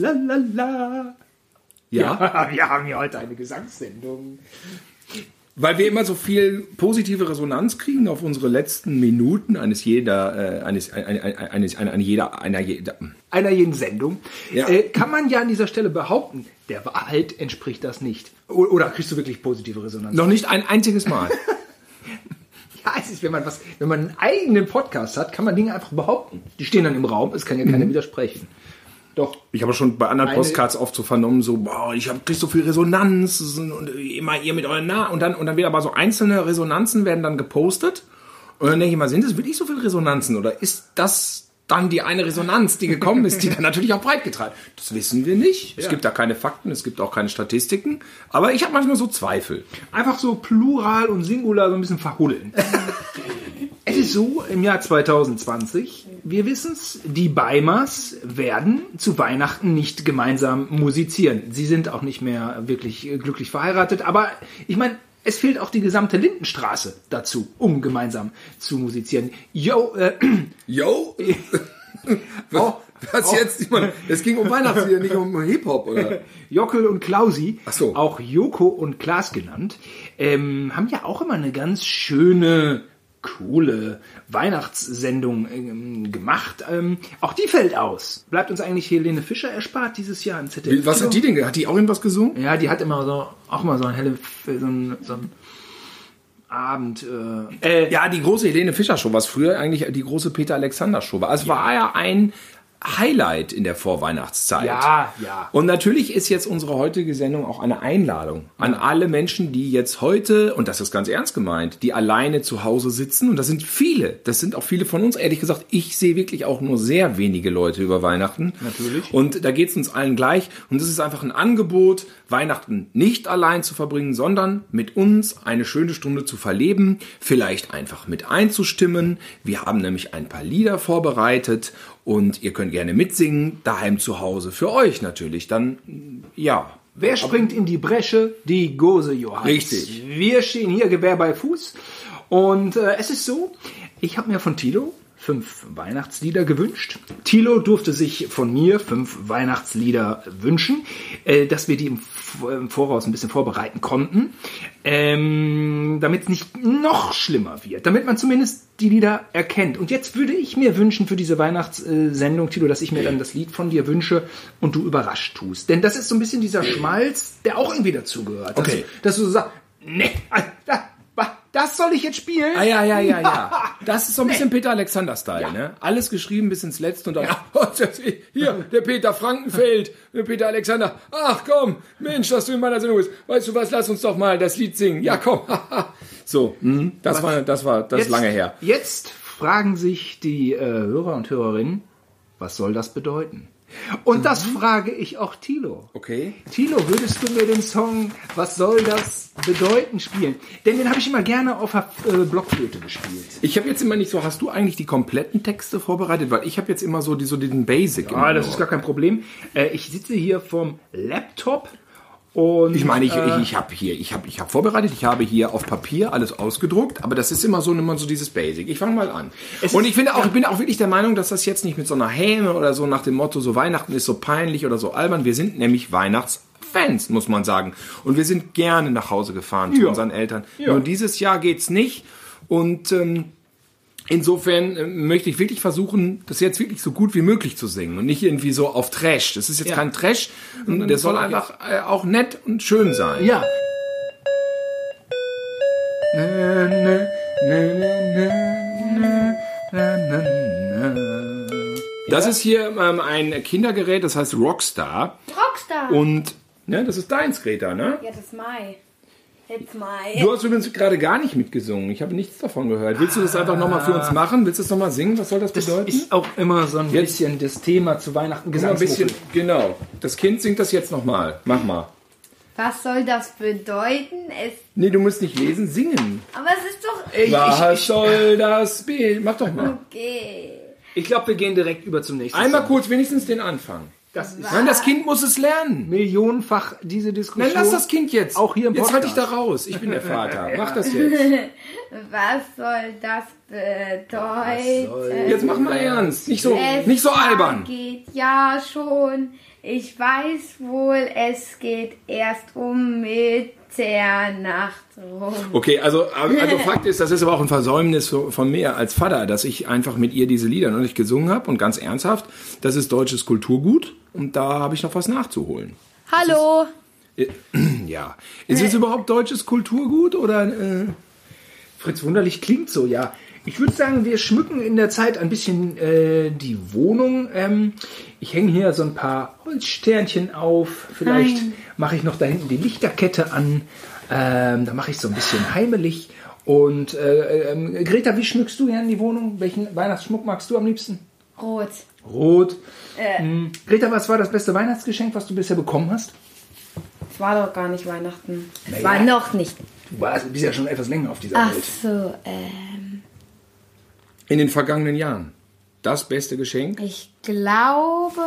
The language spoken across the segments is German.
la la la. Ja, Ja, wir haben hier heute eine Gesangssendung. weil wir immer so viel positive Resonanz kriegen auf unsere letzten Minuten eines jeder, äh, eines, ein, ein, ein, eines, einer, jeder, einer jeder. Einer jeden Sendung. Ja. Äh, kann man ja an dieser Stelle behaupten, der Wahrheit entspricht das nicht. O- Oder kriegst du wirklich positive Resonanz? Noch nicht ein einziges Mal. Ja, es ist, wenn man was, wenn man einen eigenen Podcast hat, kann man Dinge einfach behaupten. Die stehen dann im Raum, es kann ja keiner widersprechen. Doch. Ich habe schon bei anderen Eine- Postcards oft so vernommen, so, boah, ich habe krieg so viel Resonanz und immer ihr mit euren Na und dann und dann wird aber so einzelne Resonanzen werden dann gepostet und dann denke ich mal, sind es wirklich so viele Resonanzen oder ist das dann die eine Resonanz, die gekommen ist, die dann natürlich auch breit getragen? Das wissen wir nicht. Es Ja. gibt da keine Fakten, es gibt auch keine Statistiken, aber ich habe manchmal so Zweifel. Einfach so Plural und Singular so ein bisschen verhuddeln. es ist so, im Jahr 2020, wir wissen's, die Beimers werden zu Weihnachten nicht gemeinsam musizieren. Sie sind auch nicht mehr wirklich äh, glücklich verheiratet, aber ich meine, es fehlt auch die gesamte Lindenstraße dazu, um gemeinsam zu musizieren. Yo, äh, Yo, oh, was jetzt? Ich meine, es ging um Weihnachtslieder, nicht um Hip-Hop, oder? Jockel und Klausi, Ach so. auch Joko und Klaas genannt, ähm, haben ja auch immer eine ganz schöne, coole Weihnachtssendung ähm, gemacht. Ähm, auch die fällt aus. Bleibt uns eigentlich Helene Fischer erspart dieses Jahr im ZDF? Was hat die denn? Hat die auch irgendwas gesungen? Ja, die hat immer so, auch mal so ein helle, so ein, so ein Abend. Äh, äh, Ja, die große Helene Fischer Show, was früher eigentlich die große Peter Alexander Show war. Also es war ja ein Highlight in der Vorweihnachtszeit. Ja, ja. Und natürlich ist jetzt unsere heutige Sendung auch eine Einladung an alle Menschen, die jetzt heute, und das ist ganz ernst gemeint, die alleine zu Hause sitzen. Und das sind viele. Das sind auch viele von uns. Ehrlich gesagt, ich sehe wirklich auch nur sehr wenige Leute über Weihnachten. Natürlich. Und da geht es uns allen gleich. Und es ist einfach ein Angebot, Weihnachten nicht allein zu verbringen, sondern mit uns eine schöne Stunde zu verleben, vielleicht einfach mit einzustimmen. Wir haben nämlich ein paar Lieder vorbereitet und ihr könnt gerne mitsingen, daheim zu Hause, für euch natürlich. Dann, ja. Wer springt in die Bresche? Die Gose Johannes. Richtig. Wir stehen hier Gewehr bei Fuß. Und äh, es ist so, ich habe mir von Tilo fünf Weihnachtslieder gewünscht. Tilo durfte sich von mir fünf Weihnachtslieder wünschen, äh, dass wir die im, im Voraus ein bisschen vorbereiten konnten, ähm, damit es nicht noch schlimmer wird, damit man zumindest die Lieder erkennt. Und jetzt würde ich mir wünschen für diese Weihnachtssendung, Tilo, dass ich mir dann das Lied von dir wünsche und du überrascht tust. Denn das ist so ein bisschen dieser Schmalz, der auch irgendwie dazugehört. Dass Okay. Dass du so sagst, nee, das soll ich jetzt spielen? Ah, ja, ja, ja, ja. Das ist so ein bisschen Peter Alexander-Style, ne? Alles geschrieben bis ins Letzte und dann, oh, das- hier, der Peter Frankenfeld, der Peter Alexander. Ach komm, Mensch, dass du in meiner Sendung bist. Weißt du was, lass uns doch mal das Lied singen. Ja, komm. so, mhm, das war, das war, das ist lange her. Jetzt fragen sich die äh, Hörer und Hörerinnen, was soll das bedeuten? Und das frage ich auch Tilo. Okay. Tilo, würdest du mir den Song Was soll das bedeuten spielen? Denn den habe ich immer gerne auf der äh, Blockflöte gespielt. Ich habe jetzt immer nicht so, hast du eigentlich die kompletten Texte vorbereitet? Weil ich habe jetzt immer so, die, so den Basic. Ah, immer das ist gar kein Problem. Äh, ich sitze hier vom Laptop und Ich meine, ich, äh, ich, ich habe hier, ich habe, ich habe vorbereitet, ich habe hier auf Papier alles ausgedruckt, aber das ist immer so, immer so dieses Basic. Ich fange mal an. Es Und ich finde auch, ich bin auch wirklich der Meinung, dass das jetzt nicht mit so einer Häme oder so nach dem Motto, so Weihnachten ist so peinlich oder so albern. Wir sind nämlich Weihnachtsfans, muss man sagen. Und wir sind gerne nach Hause gefahren zu Ja. unseren Eltern. Ja. Nur dieses Jahr geht's nicht. Und ähm, Insofern äh, möchte ich wirklich versuchen, das jetzt wirklich so gut wie möglich zu singen und nicht irgendwie so auf Trash. Das ist jetzt Ja. kein Trash, und der soll einfach äh, auch nett und schön sein. ja. Das ist hier ähm, ein Kindergerät, das heißt Rockstar. Rockstar. Und ne, das ist deins, Greta, ne? ja, das ist Mai. Jetzt Mai. Du hast übrigens gerade gar nicht mitgesungen. Ich habe nichts davon gehört. Willst du das einfach nochmal für uns machen? Willst du es nochmal singen? Was soll das Das bedeuten? ist auch immer so ein Jetzt- bisschen das Thema zu Weihnachten Guck mal ein bisschen, Gesangsmucke. genau. Das Kind singt das jetzt nochmal. Mach mal. Was soll das bedeuten? Es, Nee, du musst nicht lesen, singen. aber es ist doch Ich, Was ich, soll das be... Mach doch mal. okay. ich glaube, wir gehen direkt über zum nächsten Einmal Song. kurz wenigstens den Anfang. Das ist Nein, das Kind muss es lernen. millionenfach diese Diskussion. Nein, lass das Kind jetzt. Auch hier im Jetzt halte ich Podcast. da raus. Ich bin der Vater. Mach das jetzt. Was soll das bedeuten? Jetzt mach mal ernst. Nicht so, Es nicht so albern. geht ja schon Ich weiß wohl, es geht erst um Mitternacht rum. Okay, also, also Fakt ist, das ist aber auch ein Versäumnis von mir als Vater, dass ich einfach mit ihr diese Lieder noch nicht gesungen habe und ganz ernsthaft, das ist deutsches Kulturgut und da habe ich noch was nachzuholen. Hallo. Ja. Ist es überhaupt deutsches Kulturgut oder äh, Fritz Wunderlich klingt so, ja. Ich würde sagen, wir schmücken in der Zeit ein bisschen äh, die Wohnung. Ähm, ich hänge hier so ein paar Holzsternchen auf. Vielleicht mache ich noch da hinten die Lichterkette an. Ähm, da mache ich so ein bisschen heimelig. Und äh, ähm, Greta, wie schmückst du hier in die Wohnung? Welchen Weihnachtsschmuck magst du am liebsten? Rot. Rot. Hm. Greta, was war das beste Weihnachtsgeschenk, was du bisher bekommen hast? Es war doch gar nicht Weihnachten. Es Naja. war noch nicht. Du warst, bist ja schon etwas länger auf dieser Ach Welt. so, ähm. In den vergangenen Jahren das beste Geschenk? Ich glaube,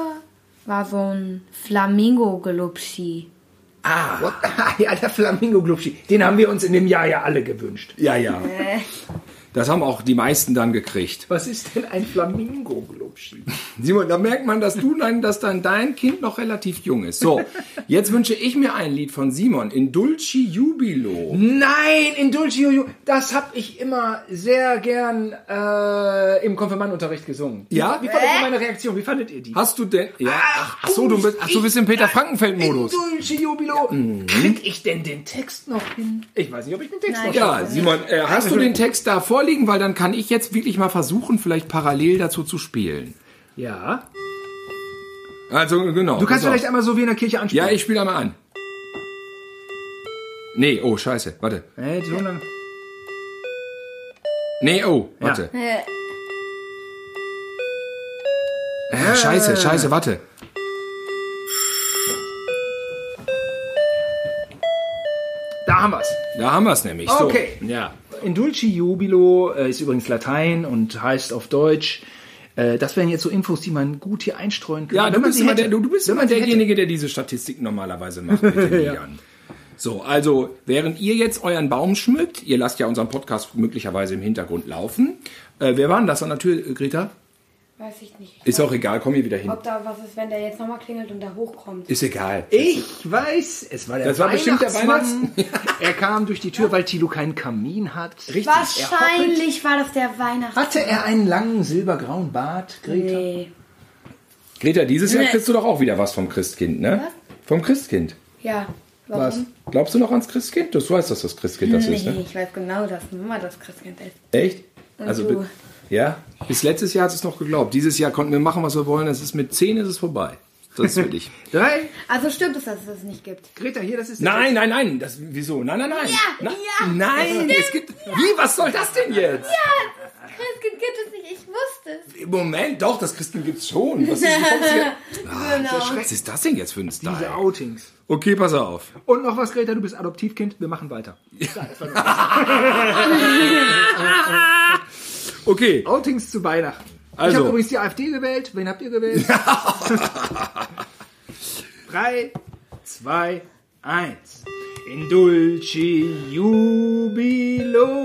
war so ein Flamingo-Gelupschi. Ah, ja, der Flamingo-Glubschi. Den haben wir uns in dem Jahr ja alle gewünscht. Ja, ja. Das haben auch die meisten dann gekriegt. Was ist denn ein Flamingo-Glubschi? Simon, da merkt man, dass du dann, dass dann dein Kind noch relativ jung ist. So, jetzt wünsche ich mir ein Lied von Simon in Dulci Jubilo. Nein, in Dulci Juju, das habe ich immer sehr gern äh, im Konfirmandenunterricht gesungen. Ja? Wie fandet ihr meine Reaktion? Wie fandet ihr die? Hast du denn? Ja. Ach, ach so, du bist, ach, du bist im Peter Frankenfeld Modus. In Dulci Jubilo. Krieg ich denn den Text noch hin? Ich weiß nicht, ob ich den Text noch Ja, Simon, äh, hast du den Text da vorliegen? Weil dann kann ich jetzt wirklich mal versuchen, vielleicht parallel dazu zu spielen. Ja. Also genau. Du kannst vielleicht einmal so wie in der Kirche anspielen. Ja, ich spiele einmal an. Nee, oh, scheiße, warte. Hey, so lang. Nee, oh, warte. Äh, Äh, scheiße, scheiße, warte. Da haben wir's. Da haben wir es nämlich. So. Okay. Ja. In Dulci Jubilo äh, ist übrigens Latein und heißt auf Deutsch. Äh, das wären jetzt so Infos, die man gut hier einstreuen könnte. Ja, du bist, immer der, du, bist immer derjenige, der diese Statistik normalerweise macht Liedern. So, also während ihr jetzt euren Baum schmückt, ihr lasst ja unseren Podcast möglicherweise im Hintergrund laufen. Äh, wer war denn das an der Tür, äh, Greta? Weiß ich nicht. Ist auch egal, komm hier wieder hin. Ob da was ist, wenn der jetzt nochmal klingelt und da hochkommt. Ist egal. Ich weiß, es war der Das war bestimmt der Weihnachtsmann. er kam durch die Tür, weil Tilo keinen Kamin hat. Richtig. Wahrscheinlich war das der Weihnachtsmann. Hatte er einen langen silbergrauen Bart, Greta? Nee. Greta, dieses Jahr Nee. kriegst du doch auch wieder was vom Christkind, ne? Was? Vom Christkind. Ja. Warum? Was? Glaubst du noch ans Christkind? Du weißt, dass das Christkind das ist, Nee, ne? ich weiß genau, dass Mama das Christkind ist. Echt? Und Also, du? Ja? Bis letztes Jahr hat es noch geglaubt. Dieses Jahr konnten wir machen, was wir wollen. Es ist mit 10 ist es vorbei. Das will ich. Drei. Also stimmt es, dass es das nicht gibt. Greta, hier, das ist Nein, nein, nein. Das, wieso? Nein, nein, nein. Ja, Na, ja, Nein, es gibt. Wie? Was soll das denn jetzt? Christkind gibt es nicht, ich wusste es. Im Moment, doch, das Christkind gibt's schon. Was ist, hier? genau. Was ist das denn jetzt für ein Diese Style? Outings. Okay, pass auf. Und noch was, Greta, du bist Adoptivkind, wir machen weiter. Okay. Outings zu Weihnachten. Ich Also. habe übrigens die AfD gewählt. Wen habt ihr gewählt? Drei, zwei, eins. In Dulci Jubilo,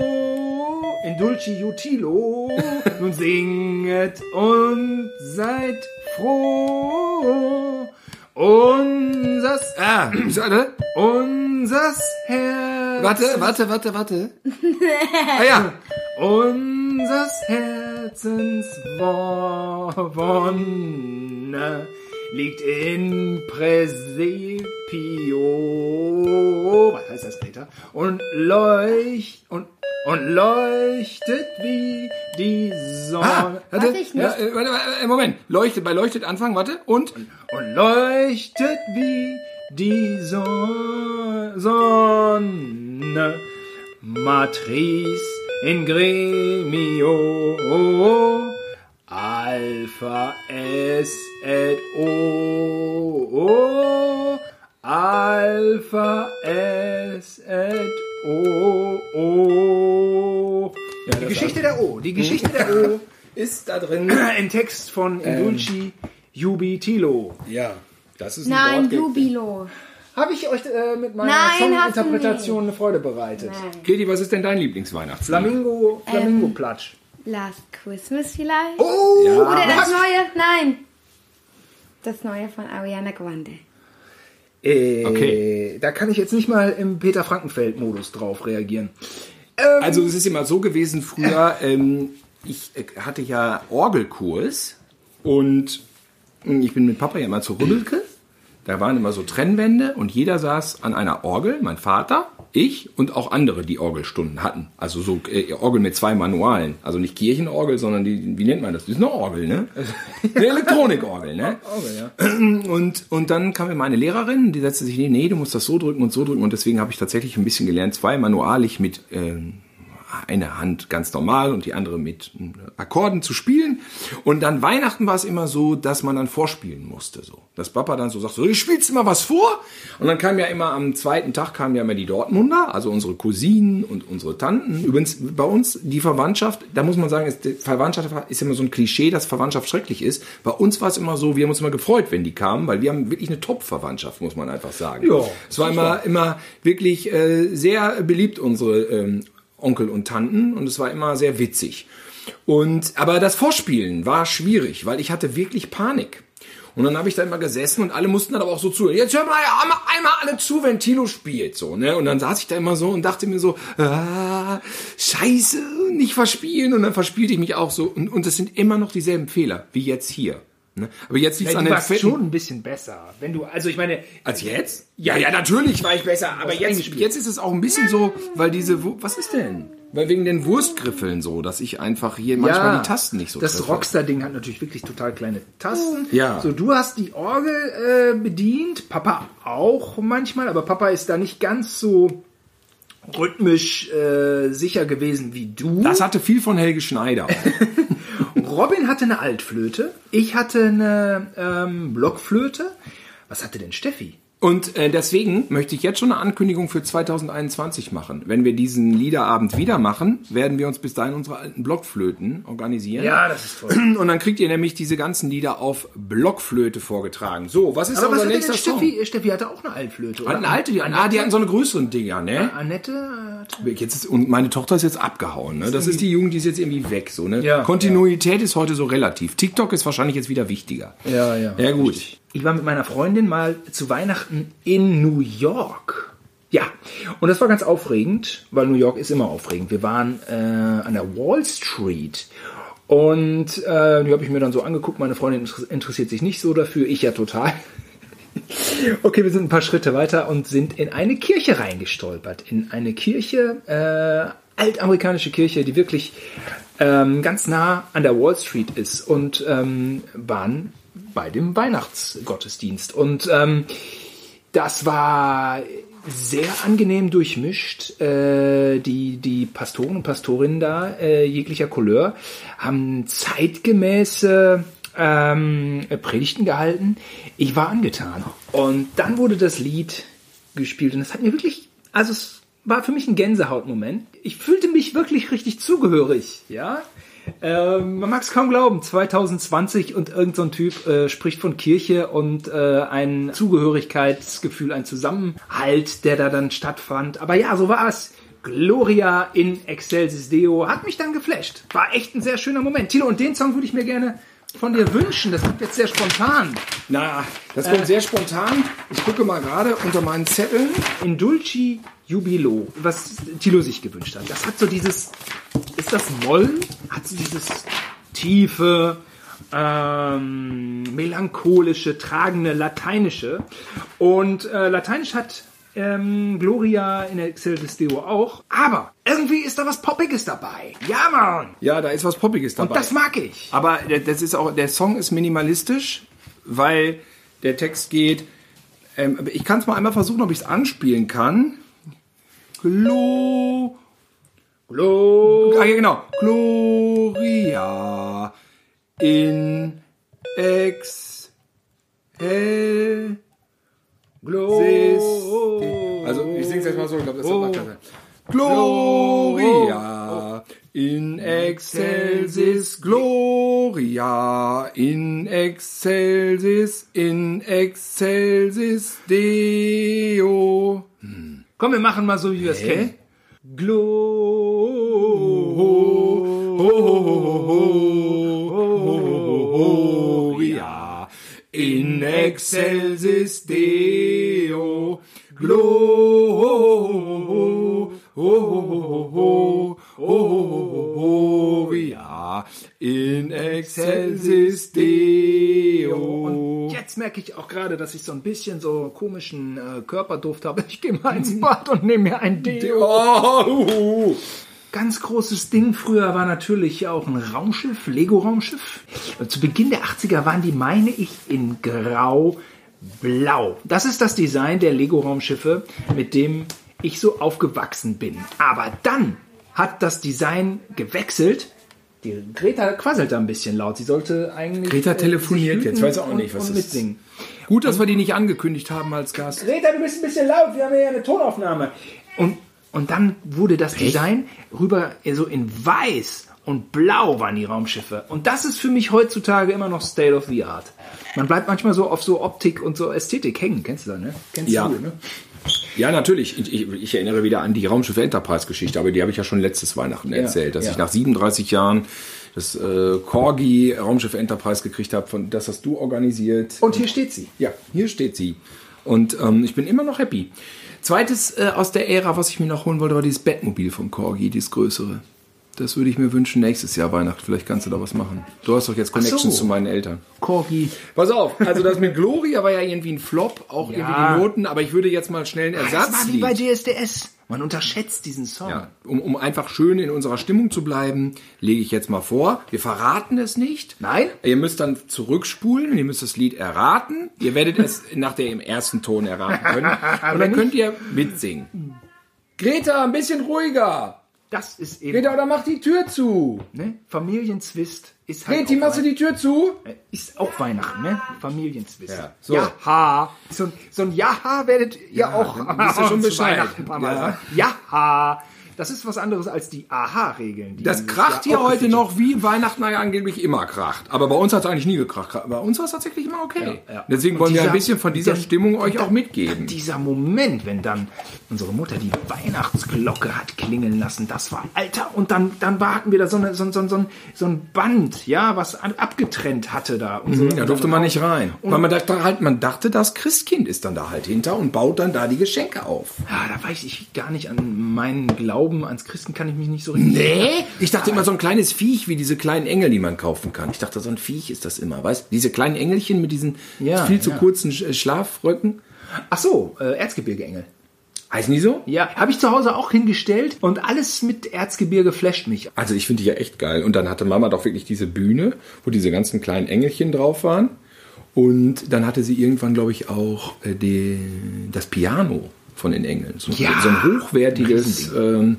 in Dulci Jutilo, nun singet und seid froh. Unsers, Ah, warte. unsers Herz. Warte, warte, warte, warte. Ah ja. Unsers Herzens Wo- Wonne liegt in Präsepio. Was heißt das, Greta? Und leucht und, und leuchtet wie die Sonne. Ah, warte. Ich nicht. Ja, äh, warte, warte, äh, Moment. Leuchtet, bei leuchtet anfangen, warte. Und? und leuchtet wie die Son Sonne. Matris in gremio. Alpha S et O. Alpha S et O. o. die Geschichte der O. Die Geschichte der O. Ist da drin. Ein Text von Indulci Jubitilo. Ja. Das ist ein Nein, Wort. Jubilo. Habe ich euch äh, mit meiner Nein, Songinterpretation eine Freude bereitet? Nein. Katie, was ist denn dein Lieblingsweihnachtslied? Flamingo, Flamingo-Platsch. Last Christmas vielleicht? Oh, Ja. Oder das neue? Nein. Das neue von Ariana Grande. Äh, Okay. Da kann ich jetzt nicht mal im Peter Frankenfeld-Modus drauf reagieren. Also es ist immer so gewesen früher, ähm, ich äh, hatte ja Orgelkurs und mh, ich bin mit Papa ja immer zur Rübbelke. Da waren immer so Trennwände und jeder saß an einer Orgel, mein Vater, ich und auch andere, die Orgelstunden hatten. Also so äh, Orgel mit zwei Manualen. Also nicht Kirchenorgel, sondern die, wie nennt man das? Das ist eine Orgel, ne? Eine Elektronikorgel, ne? Orgel, ja. Und, und dann kam mir meine Lehrerin, die setzte sich, nee, nee, du musst das so drücken und so drücken. Und deswegen habe ich tatsächlich ein bisschen gelernt, zwei manualig mit ähm, eine Hand ganz normal und die andere mit äh, Akkorden zu spielen. Und dann Weihnachten war es immer so, dass man dann vorspielen musste. So. Dass Papa dann so sagt, so, ich spielst immer was vor. Und dann kam ja immer am zweiten Tag kamen ja immer die Dortmunder, also unsere Cousinen und unsere Tanten. Übrigens bei uns die Verwandtschaft, da muss man sagen, ist, die Verwandtschaft ist immer so ein Klischee, dass Verwandtschaft schrecklich ist. Bei uns war es immer so, wir haben uns immer gefreut, wenn die kamen, weil wir haben wirklich eine Top-Verwandtschaft, muss man einfach sagen. Ja, es war immer, immer wirklich äh, sehr beliebt, unsere ähm, Onkel und Tanten, und es war immer sehr witzig. Und aber das Vorspielen war schwierig, weil ich hatte wirklich Panik. Und dann habe ich da immer gesessen und alle mussten dann aber auch so zuhören. Jetzt hör mal einmal, einmal alle zu, wenn Tilo spielt, so, ne? Und dann saß ich da immer so und dachte mir so, ah, scheiße, nicht verspielen. Und dann verspielte ich mich auch so. Und, und es sind immer noch dieselben Fehler, wie jetzt hier. Ne? Aber jetzt liegt's Ja, an den warst schon ein bisschen besser. Wenn du, also ich meine, Als jetzt? Ja, ja, natürlich war ich besser. Aber jetzt, jetzt ist es auch ein bisschen so, weil diese, was ist denn? Weil wegen den Wurstgriffeln so, dass ich einfach hier manchmal die Tasten nicht so Das. Rockstar-Ding hat natürlich wirklich total kleine Tasten. Ja. So, du hast die Orgel äh, bedient, Papa auch manchmal, aber Papa ist da nicht ganz so rhythmisch äh, sicher gewesen wie du. Das hatte viel von Helge Schneider. Robin hatte eine Altflöte, ich hatte eine ähm, Blockflöte. Was hatte denn Steffi? Und äh, deswegen möchte ich jetzt schon eine Ankündigung für 2021 machen. Wenn wir diesen Liederabend wieder machen, werden wir uns bis dahin unsere alten Blockflöten organisieren. das ist toll. Und dann kriegt ihr nämlich diese ganzen Lieder auf Blockflöte vorgetragen. So, was ist Aber was unser denn nächster Song? Steffi? Steffi hatte auch eine Altflöte, oder? Eine alte, die, ah, die hatten so eine größeren Dinger, ne? Annette hatte Jetzt ist, und meine Tochter ist jetzt abgehauen. Ne? Das ist die Jugend, die ist jetzt irgendwie weg. So, ne? Ja, Kontinuität ist heute so relativ. TikTok ist wahrscheinlich jetzt wieder wichtiger. Ja, ja. Ja, gut. Ich war mit meiner Freundin mal zu Weihnachten in New York. Ja, und das war ganz aufregend, weil New York ist immer aufregend. Wir waren äh, an der Wall Street und äh, die habe ich mir dann so angeguckt. Meine Freundin inter- interessiert sich nicht so dafür, ich ja total. Okay, wir sind ein paar Schritte weiter und sind in eine Kirche reingestolpert. In eine Kirche, äh, altamerikanische Kirche, die wirklich ähm, ganz nah an der Wall Street ist und ähm, waren bei dem Weihnachtsgottesdienst. Und ähm, das war sehr angenehm durchmischt. Äh, die, die Pastoren und Pastorinnen da, äh, jeglicher Couleur, haben zeitgemäße ähm, Predigten gehalten. Ich war angetan. Und dann wurde das Lied gespielt und es hat mir wirklich, also es war für mich ein Gänsehautmoment. Ich fühlte mich wirklich richtig zugehörig, ja. Ähm, man mag es kaum glauben, 2020 und irgend so Typ äh, spricht von Kirche und äh, ein Zugehörigkeitsgefühl, ein Zusammenhalt, der da dann stattfand. Aber ja, so war es. Gloria in Excelsis Deo hat mich dann geflasht. War echt ein sehr schöner Moment. Tilo, und den Song würde ich mir gerne von dir wünschen. Das kommt jetzt sehr spontan. Na, das kommt sehr spontan. Ich gucke mal gerade unter meinen Zetteln. In Dulci Jubilo, was Tilo sich gewünscht hat. Das hat so dieses, ist das Moll? Hat so dieses tiefe, ähm, melancholische, tragende Lateinische. Und äh, Lateinisch hat ähm, Gloria in Excelsis Deo auch. Aber irgendwie ist da was Poppiges dabei. Ja, Mann! Ja, da ist was Poppiges dabei. Und das mag ich. Aber der- das ist auch, der Song ist minimalistisch, weil der Text geht. Ähm, ich kann es mal einmal versuchen, ob ich es anspielen kann. Glo. Glo Ah, ja, genau. Gloria in ex hel Glo Also ich sing's jetzt mal so, ich glaube, das macht das. Gloria in excelsis Gloria in excelsis in excelsis Deo. Komm, wir machen mal so, wie wir es Hä? kennen. Glo Gloria in excelsis Deo, gloria in excelsis Deo. Und jetzt merke ich auch gerade, dass ich so ein bisschen so komischen äh, Körperduft habe. Ich gehe mal ins Bad und nehme mir ein Deo. Ganz großes Ding früher war natürlich auch ein Raumschiff, Lego-Raumschiff. Zu Beginn der 80er waren die, meine ich, in grau-blau. Das ist das Design der Lego-Raumschiffe, mit dem ich so aufgewachsen bin. Aber dann hat das Design gewechselt. Die Greta quasselt da ein bisschen laut. Sie sollte eigentlich. Greta äh, telefoniert jetzt. Weiß auch nicht, und, was und ist. mitsingen. Gut, dass wir die nicht angekündigt haben als Gast. Greta, du bist ein bisschen laut, wir haben ja eine Tonaufnahme. Und, und dann wurde das Design rüber so in weiß und blau waren die Raumschiffe. Und das ist für mich heutzutage immer noch State of the Art. Man bleibt manchmal so auf so Optik und so Ästhetik hängen. Kennst du das, ne? Kennst Ja. du, ne? Ja, natürlich. Ich, ich, ich erinnere wieder an die Raumschiff Enterprise-Geschichte, aber die habe ich ja schon letztes Weihnachten erzählt, dass ja. ich nach 37 Jahren das äh, Corgi Raumschiff Enterprise gekriegt habe, von das hast du organisiert. Und hier steht sie. Ja, hier steht sie. Und ähm, ich bin immer noch happy. Zweites äh, aus der Ära, was ich mir noch holen wollte, war dieses Bettmobil von Corgi, dieses größere. Das würde ich mir wünschen nächstes Jahr Weihnachten. Vielleicht kannst du da was machen. Du hast doch jetzt Connections so. zu meinen Eltern. Corgi. Pass auf, also das mit Gloria war ja irgendwie ein Flop, auch Ja. irgendwie die Noten, aber ich würde jetzt mal schnell einen Das war wie Ersatz bei DSDS. Man unterschätzt diesen Song. ja, um, um einfach schön in unserer Stimmung zu bleiben, lege ich jetzt mal vor. Wir verraten es nicht. Nein? Ihr müsst dann zurückspulen, ihr müsst das Lied erraten. Ihr werdet es nach dem ersten Ton erraten können. Und dann könnt ihr mitsingen. Greta, ein bisschen ruhiger. Das ist eben. Greta, oder mach die Tür zu. Ne? Familienzwist ist halt. Auch machst du die Tür zu? Wei- Ist auch Weihnachten, ne? Familienzwist. Ja, so. Jaha. So, ein- so ein Jaha werdet ihr Ja, auch dann wisst ihr schon zu Bescheid. Weihnachten ein paar Mal Ja. sagen. Jaha. Das ist was anderes als die Aha-Regeln. Das kracht hier heute noch, wie Weihnachten angeblich immer kracht. Aber bei uns hat es eigentlich nie gekracht. Bei uns war es tatsächlich immer okay. Ja, ja. Deswegen Und wollen wir ein dieser- bisschen von dieser der- Stimmung euch und auch dann- mitgeben. Dieser Moment, wenn dann unsere Mutter die Weihnachtsglocke hat klingeln lassen, das war Alter. Und dann, dann hatten wir da so, eine, so, so, so, ein, so ein Band, ja, was abgetrennt hatte da. Und so, Mhm, Da durfte man nicht rein. Weil man dachte halt, man dachte, das Christkind ist dann da halt hinter und baut dann da die Geschenke auf. Ja, da weiß ich gar nicht an meinen Glauben ans Christen kann ich mich nicht so richtig. Nee? Ich dachte immer so ein kleines Viech wie diese kleinen Engel, die man kaufen kann. Ich dachte, so ein Viech ist das immer, weißt? Diese kleinen Engelchen mit diesen Ja, viel zu ja. kurzen Sch- Schlafröcken. Ach so, äh, Erzgebirgeengel. Heißen die so? Ja, habe ich zu Hause auch hingestellt und alles mit Erzgebirge flasht mich. Also ich finde die ja echt geil. Und dann hatte Mama doch wirklich diese Bühne, wo diese ganzen kleinen Engelchen drauf waren. Und dann hatte sie irgendwann, glaube ich, auch äh, die, das Piano von den Engeln. So, Ja. so ein hochwertiges. Ähm,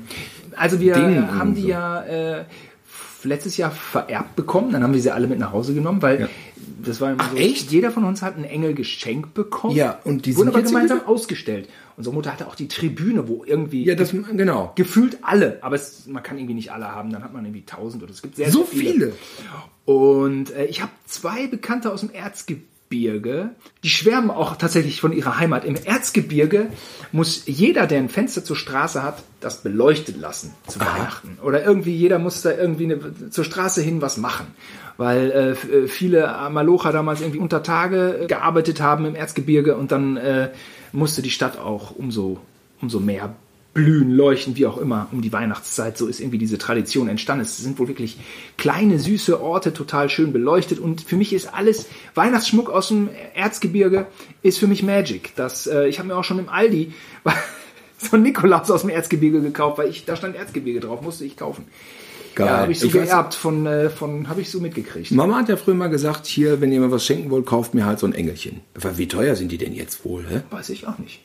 Also wir Ding haben die so. ja äh, letztes Jahr vererbt bekommen, dann haben wir sie alle mit nach Hause genommen, weil Ja. das war immer Ach, so, echt? jeder von uns hat einen Engel geschenkt bekommen. Ja, und die wurden sind aber gemeinsam ausgestellt. Unsere Mutter hatte auch die Tribüne, wo irgendwie ja, das genau. gefühlt alle, aber es, man kann irgendwie nicht alle haben, dann hat man irgendwie tausend oder es gibt sehr, So sehr viele. viele. Und äh, ich habe zwei Bekannte aus dem Erzgebirge, die schwärmen auch tatsächlich von ihrer Heimat. Im Erzgebirge muss jeder, der ein Fenster zur Straße hat, das beleuchtet lassen zu Weihnachten. Oder irgendwie jeder muss da irgendwie eine, zur Straße hin was machen. Weil äh, äh, viele Malocher damals irgendwie unter Tage äh, gearbeitet haben im Erzgebirge und dann äh, musste die Stadt auch umso, umso mehr blühen, leuchten, wie auch immer, um die Weihnachtszeit. So ist irgendwie diese Tradition entstanden. Es sind wohl wirklich kleine, süße Orte, total schön beleuchtet. Und für mich ist alles Weihnachtsschmuck aus dem Erzgebirge ist für mich Magic. Das, äh, ich habe mir auch schon im Aldi so einen Nikolaus aus dem Erzgebirge gekauft, weil ich da stand Erzgebirge drauf, musste ich kaufen. Geil. Ja, habe ich so Ich geerbt von, äh, von habe ich so mitgekriegt. Mama hat ja früher mal gesagt, hier, wenn ihr mir was schenken wollt, kauft mir halt so ein Engelchen. Aber Wie teuer sind die denn jetzt wohl, hä? Weiß ich auch nicht.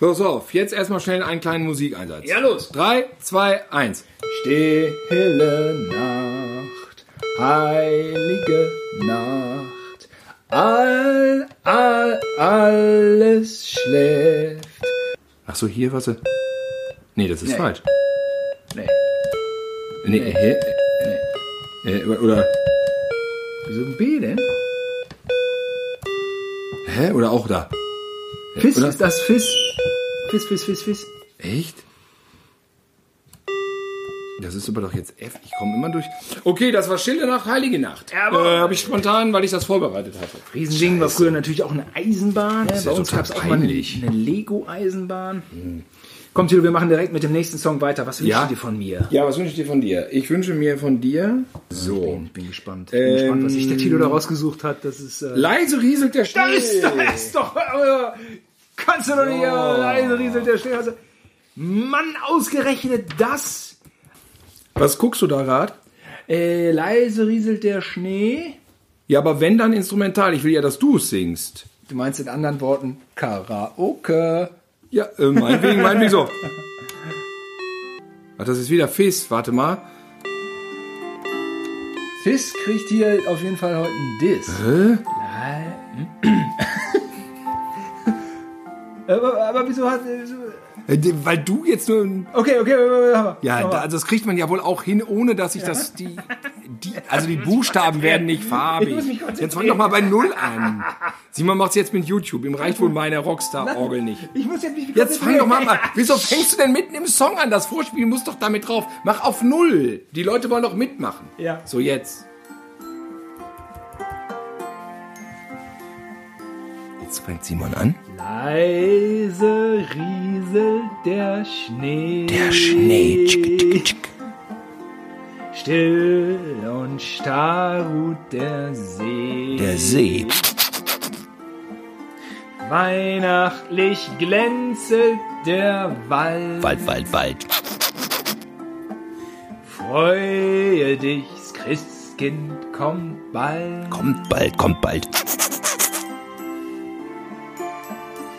Pass auf, jetzt erstmal schnell einen kleinen Musikeinsatz. Ja, los. Drei, zwei, eins. Stille Nacht, heilige Nacht, all, all, alles schläft. Ach so, hier, was? Nee, das ist Nee. falsch. Nee, Nee, hä? Äh, oder, wieso ein B denn? hä? Oder auch da. Fiss, oder? ist das Fiss? Fiss, Fiss, Fiss, Fiss. Echt? Das ist aber doch jetzt F. Ich komme immer durch. Okay, das war Stille Nacht, Heilige Nacht. Aber- äh, Habe ich spontan, weil ich das vorbereitet hatte. Riesending war früher natürlich auch eine Eisenbahn. ist Bei ja uns gab es auch mal eine, Lego-Eisenbahn. Komm, Tilo, wir machen direkt mit dem nächsten Song weiter. Was wünschst Ja. du dir von mir? Ja, was wünsche ich dir von dir? Ich wünsche mir von dir so. Ich bin gespannt. Ich bin gespannt, was sich der Tilo da rausgesucht hat. Das ist. Äh, Leise rieselt der da Schnee. ist, da ist doch. Äh, kannst du doch nicht. Äh, leise rieselt der Schnee. Mann, ausgerechnet das. Was guckst du da gerade? Äh, leise rieselt der Schnee. Ja, aber wenn dann instrumental. Ich will ja, dass du es singst. Du meinst in anderen Worten Karaoke. Ja, äh, meinetwegen, meinetwegen so. Ach, das ist wieder Fizz. Warte mal. Fizz kriegt hier auf jeden Fall heute einen Diss. Hä? Aber, aber wieso hat. Wieso, Äh, Weil du jetzt nur... ein- okay, okay, okay, okay. Ja, da, also das kriegt man ja wohl auch hin, ohne dass ich das... Die, die, also die Buchstaben werden nicht farbig. Jetzt fang doch mal bei Null an. Simon macht's jetzt mit YouTube. Ihm reicht wohl meine Rockstar-Orgel nicht. Ich muss jetzt nicht Jetzt fang doch mal an. Wieso fängst du denn mitten im Song an? Das Vorspiel muss doch damit drauf. Mach auf Null. Die Leute wollen doch mitmachen. Ja. So, jetzt. Jetzt fängt Simon an. Leise rieselt der Schnee. Der Schnee. Tschick, tschick, tschick. Still und starr ruht der See. Der See. Weihnachtlich glänzelt der Wald. Wald, Wald, Wald. Freue dich, Christkind kommt bald. Kommt bald, kommt bald.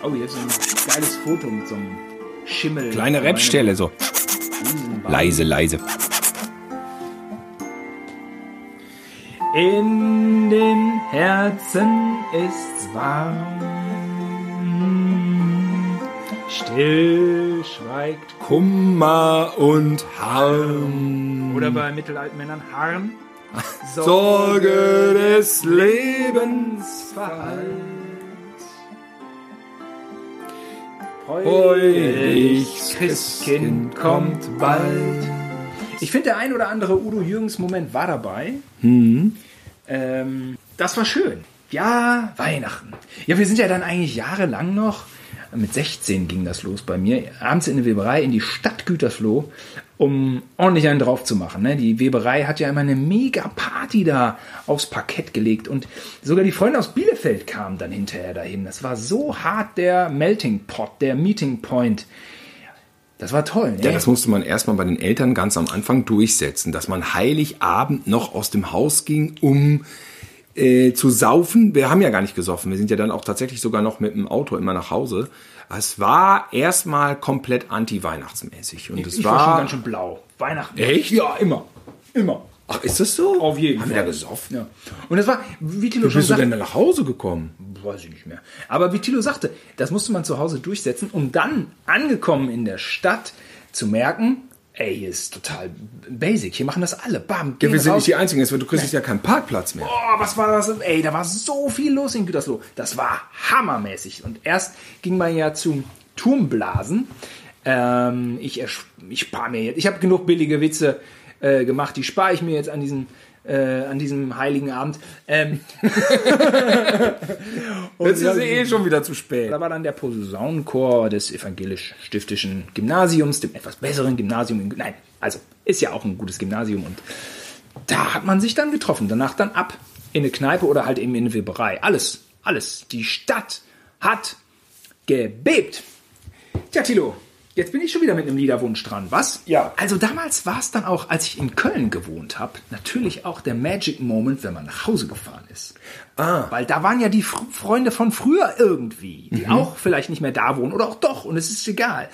Oh, jetzt ein geiles Foto mit so einem Schimmel. Kleine Rapstelle so. Leise, leise. In den Herzen ist's warm. Still schweigt. Kummer und Harm. Oder bei mittelalten Männern Harm. Sorge des Lebens verhallt. Das Christkind kommt bald. Ich finde, der ein oder andere Udo Jürgens Moment war dabei. Ähm, das war schön. Ja, Weihnachten. Ja, wir sind ja dann eigentlich jahrelang noch, mit 16 ging das los bei mir, abends in eine Weberei in die Stadt Gütersloh, um ordentlich einen drauf zu machen. Ne? Die Weberei hat ja immer eine mega Party da aufs Parkett gelegt und sogar die Freunde aus Bielefeld kamen dann hinterher dahin. Das war so hart der Melting Pot, der Meeting Point. Das war toll. Ne? Ja, das musste man erstmal bei den Eltern ganz am Anfang durchsetzen, dass man Heiligabend noch aus dem Haus ging, um äh, zu saufen. Wir haben ja gar nicht gesoffen. Wir sind ja dann auch tatsächlich sogar noch mit dem Auto immer nach Hause. Es war erstmal komplett anti-weihnachtsmäßig. Und es ich war schon war. ganz schön blau. Weihnachten. Echt? Ja, immer. Immer. Ach, ist das so? Auf jeden haben Fall. wir da gesoffen? Ja. Und das war, wie Thilo Wie schon bist du sagte, denn nach Hause gekommen? weiß ich nicht mehr. Aber wie Thilo sagte, das musste man zu Hause durchsetzen, um dann angekommen in der Stadt zu merken, ey, hier ist total basic. Hier machen das alle. Bam, Ja, gehen wir sind raus. nicht die Einzigen. Du kriegst ja keinen Parkplatz mehr. Oh, was war das? Ey, da war so viel los in Gütersloh. Das war hammermäßig. Und erst ging man ja zum Turmblasen. Ähm, ich, ich spare mir jetzt. Ich habe genug billige Witze äh, gemacht. Die spare ich mir jetzt an diesem äh, an diesem heiligen Abend. Ähm, Jetzt ist eh schon wieder zu spät. da war dann der Posaunenchor des evangelisch-stiftischen Gymnasiums, dem etwas besseren Gymnasium. In, nein, also ist ja auch ein gutes Gymnasium und da hat man sich dann getroffen. Danach dann ab in eine Kneipe oder halt eben in eine Weberei. Alles, alles. Die Stadt hat gebebt. Tja, Tilo, jetzt bin ich schon wieder mit einem Liederwunsch dran, was? Ja. Also damals war es dann auch, als ich in Köln gewohnt habe, natürlich auch der Magic Moment, wenn man nach Hause gefahren ist. Ah. Weil da waren ja die Fr Freunde von früher irgendwie, die auch vielleicht nicht mehr da wohnen oder auch doch und es ist egal.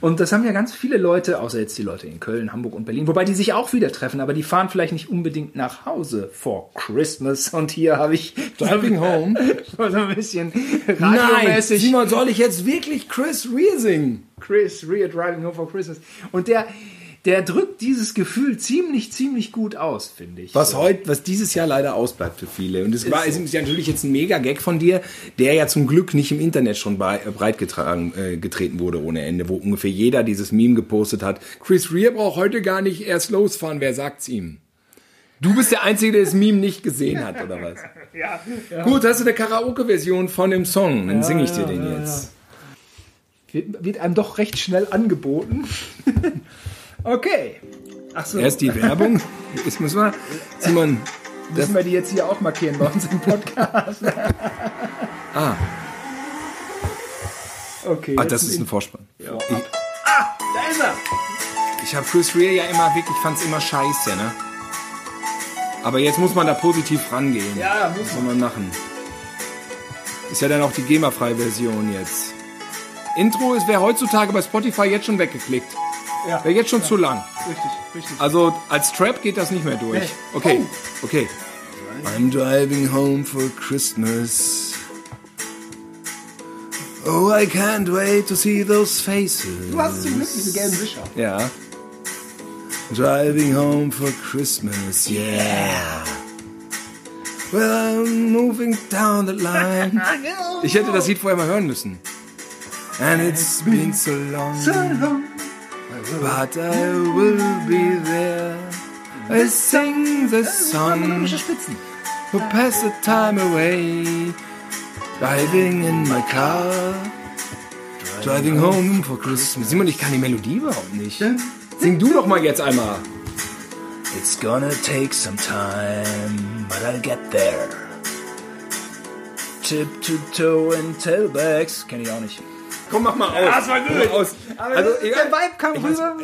Und das haben ja ganz viele Leute, außer jetzt die Leute in Köln, Hamburg und Berlin, wobei die sich auch wieder treffen, aber die fahren vielleicht nicht unbedingt nach Hause for Christmas und hier habe ich Driving home? so ein bisschen Nein, radiomäßig Simon, soll ich jetzt wirklich Chris Rea singen? Chris Rea Driving Home for Christmas und der der drückt dieses Gefühl ziemlich, ziemlich gut aus, finde ich. Was heute, was dieses Jahr leider ausbleibt für viele. Und es war, es ist ja natürlich jetzt ein mega Gag von dir, der ja zum Glück nicht im Internet schon äh, breit getragen, äh, getreten wurde ohne Ende, wo ungefähr jeder dieses Meme gepostet hat. Chris Rea braucht heute gar nicht erst losfahren, wer sagt's ihm? Du bist der Einzige, der das Meme nicht gesehen hat, oder was? Ja, ja. Gut, hast du eine Karaoke-Version von dem Song, dann singe ich dir den ja, jetzt. Wird, wird einem doch recht schnell angeboten. okay. Ach so. Erst die Werbung. Jetzt müssen wir, Simon, Müssen wir die jetzt hier auch markieren bei uns im Podcast? ah, Okay. ah, das ist ein Vorspann. Ich, Da ist er. Ich habe Chris Rea ja immer wirklich, fand's immer scheiße, ne? Aber jetzt muss man da positiv rangehen. Ja, muss Was soll man machen? Ist ja dann auch die GEMA-freie Version jetzt. Intro ist wäre heutzutage bei Spotify jetzt schon weggeklickt. Ja. Wäre jetzt schon zu lang. Richtig, richtig. Also als Trap geht das nicht mehr durch. Nee. Okay, okay. I'm driving home for Christmas. Oh, I can't wait to see those faces. Du hast zum Glück diesen gelben Wischer. Ja. Driving home for Christmas, yeah. Well, I'm moving down the line. Ich hätte das Lied vorher mal hören müssen. And it's been so long, but I will be there. I sing the song Spitzen. to pass the time away. Driving in my car, driving home for Christmas. Simon, ich kann die Melodie überhaupt nicht. Sing du doch mal jetzt einmal. It's gonna take some time, but I'll get there. Tip to toe and tailbacks. Kenn ich auch nicht. Komm, mach mal aus. das war gut. Aus. Aber Also, der. Vibe kam Ich weiß- rüber.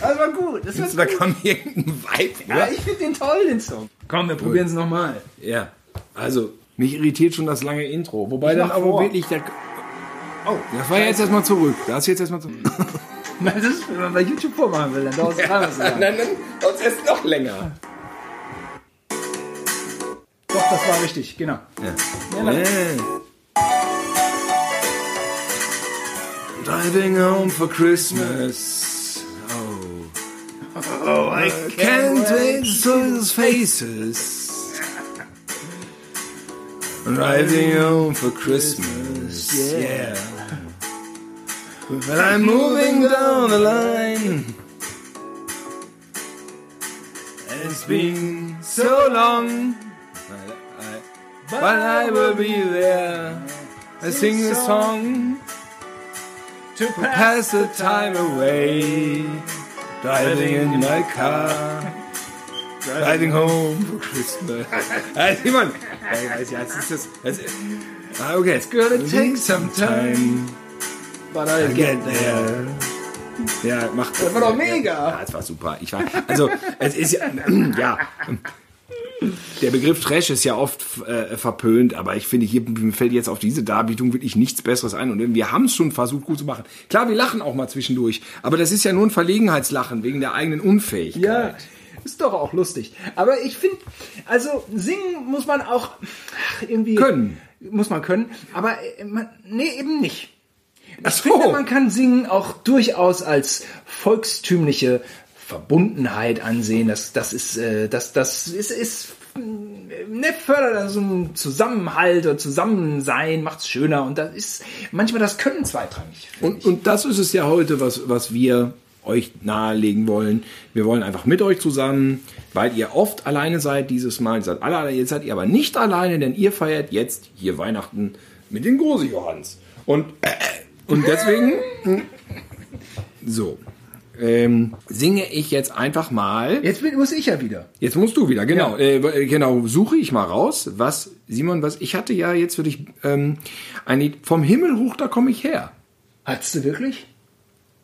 Das war gut. Das war Da gut. kam irgendein Vibe. Ja, ich finde den toll, den Song. Komm, wir probieren es nochmal. Ja. Also, mich irritiert schon das lange Intro. Wobei Ich dann aber vor. wirklich der. Oh, das war ja jetzt erstmal zurück. Da hast du jetzt erstmal zurück. Das ist, wenn man bei YouTube vormachen will, dann dauert es so lange. Nein, dann dauert es erst noch länger. Doch, das war richtig, genau. Ja. Driving home for Christmas. Oh. Oh, I Can't wait to see those faces. Driving home for Christmas. Yeah. But I'm moving down the line. And it's been so long. But I will be there. I sing the song To pass the time away. Driving in my car. Driving home for Christmas. Also, Simon, ja, weiß ja, jetzt ist das. das ah, okay. It's gonna take some time. But I Get there. Ja, macht das. war doch mega. Ja, es war super. Ich war, also, es ist ja, ja. Der Begriff Trash ist ja oft äh, verpönt, aber ich finde, hier fällt jetzt auf diese Darbietung wirklich nichts Besseres ein. Und wir haben es schon versucht, gut zu machen. Klar, wir lachen auch mal zwischendurch, aber das ist ja nur ein Verlegenheitslachen wegen der eigenen Unfähigkeit. Ja, ist doch auch lustig. Aber ich finde, also singen muss man auch irgendwie Können. Muss man können, aber äh, man, nee, eben nicht. Ich so. finde, man kann Singen auch durchaus als volkstümliche Verbundenheit ansehen. Das, das ist, äh, das, das ist, ist ne, fördert so einen Zusammenhalt oder Zusammensein, macht's schöner und das ist manchmal das Können zweitrangig. Und, und das ist es ja heute, was, was wir euch nahelegen wollen. Wir wollen einfach mit euch zusammen, weil ihr oft alleine seid dieses Mal. Ihr seid alle, jetzt seid ihr aber nicht alleine, denn ihr feiert jetzt hier Weihnachten mit den Große Johanns. Und, und deswegen, so, ähm, singe ich jetzt einfach mal. Jetzt bin, muss ich ja wieder. Jetzt musst du wieder, genau. Äh, genau, suche ich mal raus, was, Simon, was, ich hatte ja jetzt für dich ähm, ein Lied, vom Himmel hoch, da komme ich her. Hattest du wirklich?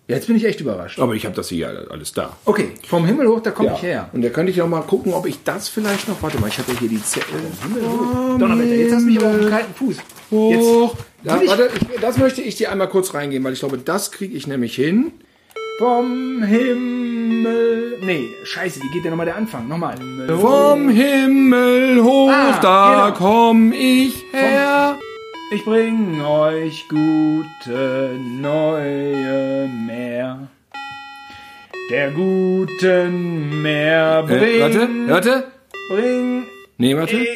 Jetzt bin ich echt überrascht. Aber ich habe das hier alles da. Okay, vom Himmel hoch, da komme ich her. Und da könnte ich auch mal gucken, ob ich das vielleicht noch. Warte mal, ich habe ja hier die Zettel. Donnerwetter, jetzt hast du mich aber auf dem kalten Fuß. Hoch. Ja, will ich- warte, ich, das möchte ich dir einmal kurz reingehen, weil ich glaube, das kriege ich nämlich hin. Vom Himmel. Nee, scheiße, wie geht denn nochmal der Anfang? Nochmal. Vom Himmel hoch, Ah, da genau. komm ich her. Ich bring euch gute neue Meer. der Guten mehr bring, Äh, warte, warte. bring, Nee, warte. ich,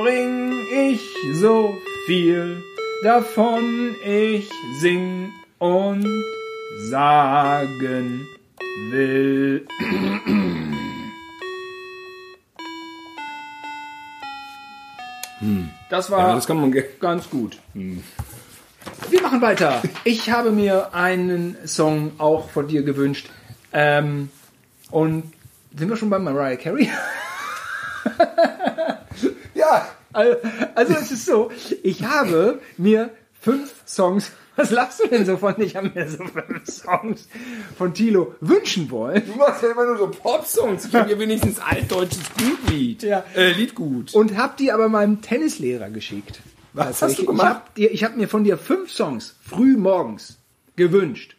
bring ich so viel davon ich sing und sagen will. Das war Ja, das kann man ge- ganz gut. Wir machen weiter. Ich habe mir einen Song auch von dir gewünscht. Ähm, und sind wir schon bei Mariah Carey? Ja. Also es ist so, ich habe mir fünf Songs, was lachst du denn so von? Ich habe mir so fünf Songs von Tilo wünschen wollen. Du machst ja immer nur so Pop-Songs. Ich habe hier wenigstens altdeutsches Gutlied. Ja. Äh, Liedgut. Und habe die aber meinem Tennislehrer geschickt. Was hast du gemacht? Ich habe hab mir von dir fünf Songs früh morgens gewünscht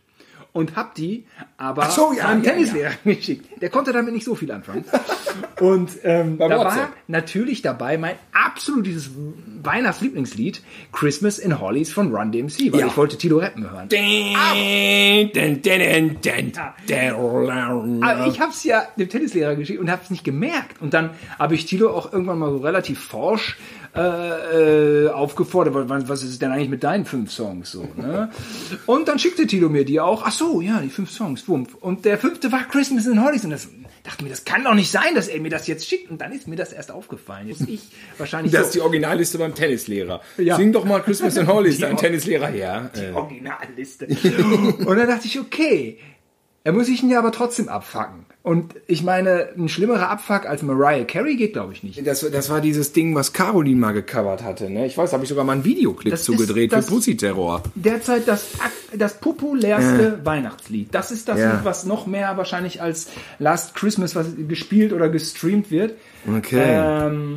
und habe die aber Ach so, ja, meinem ja, Tennislehrer geschickt. Der konnte damit nicht so viel anfangen. Und ähm, da war WhatsApp. natürlich dabei mein absolutes Weihnachtslieblingslied Christmas in Hollies von Run DMC, weil Ja. ich wollte Tilo rappen hören. Aber ich habe es ja dem Tennislehrer geschickt und habe es nicht gemerkt. Und dann habe ich Tilo auch irgendwann mal so relativ forsch äh, äh, aufgefordert, was, was ist denn eigentlich mit deinen fünf Songs so? Ne? Und dann schickte Tilo mir die auch. Ach so, ja, die fünf Songs, wumpf. Und der fünfte war Christmas in Hollies. Und das dachte mir, das kann doch nicht sein, dass er mir das jetzt schickt. Und dann ist mir das erst aufgefallen. Jetzt ich wahrscheinlich Das ist so. die Originalliste beim Tennislehrer. Ja. Sing doch mal Christmas in Hollies, dein Tennislehrer her. Äh, Originalliste. und dann dachte ich, okay, er muss ich ihn ja aber trotzdem abfacken. Und ich meine, ein schlimmerer Abfuck als Mariah Carey geht, glaube ich nicht. Das, das war dieses Ding, was Caroline mal gecovert hatte. Ne? Ich weiß, da habe ich sogar mal einen Videoclip Das zugedreht für Pussy-Terror. Derzeit das, das populärste Weihnachtslied. Das ist das Ja. Lied, was noch mehr wahrscheinlich als Last Christmas was gespielt oder gestreamt wird. Okay. Ähm,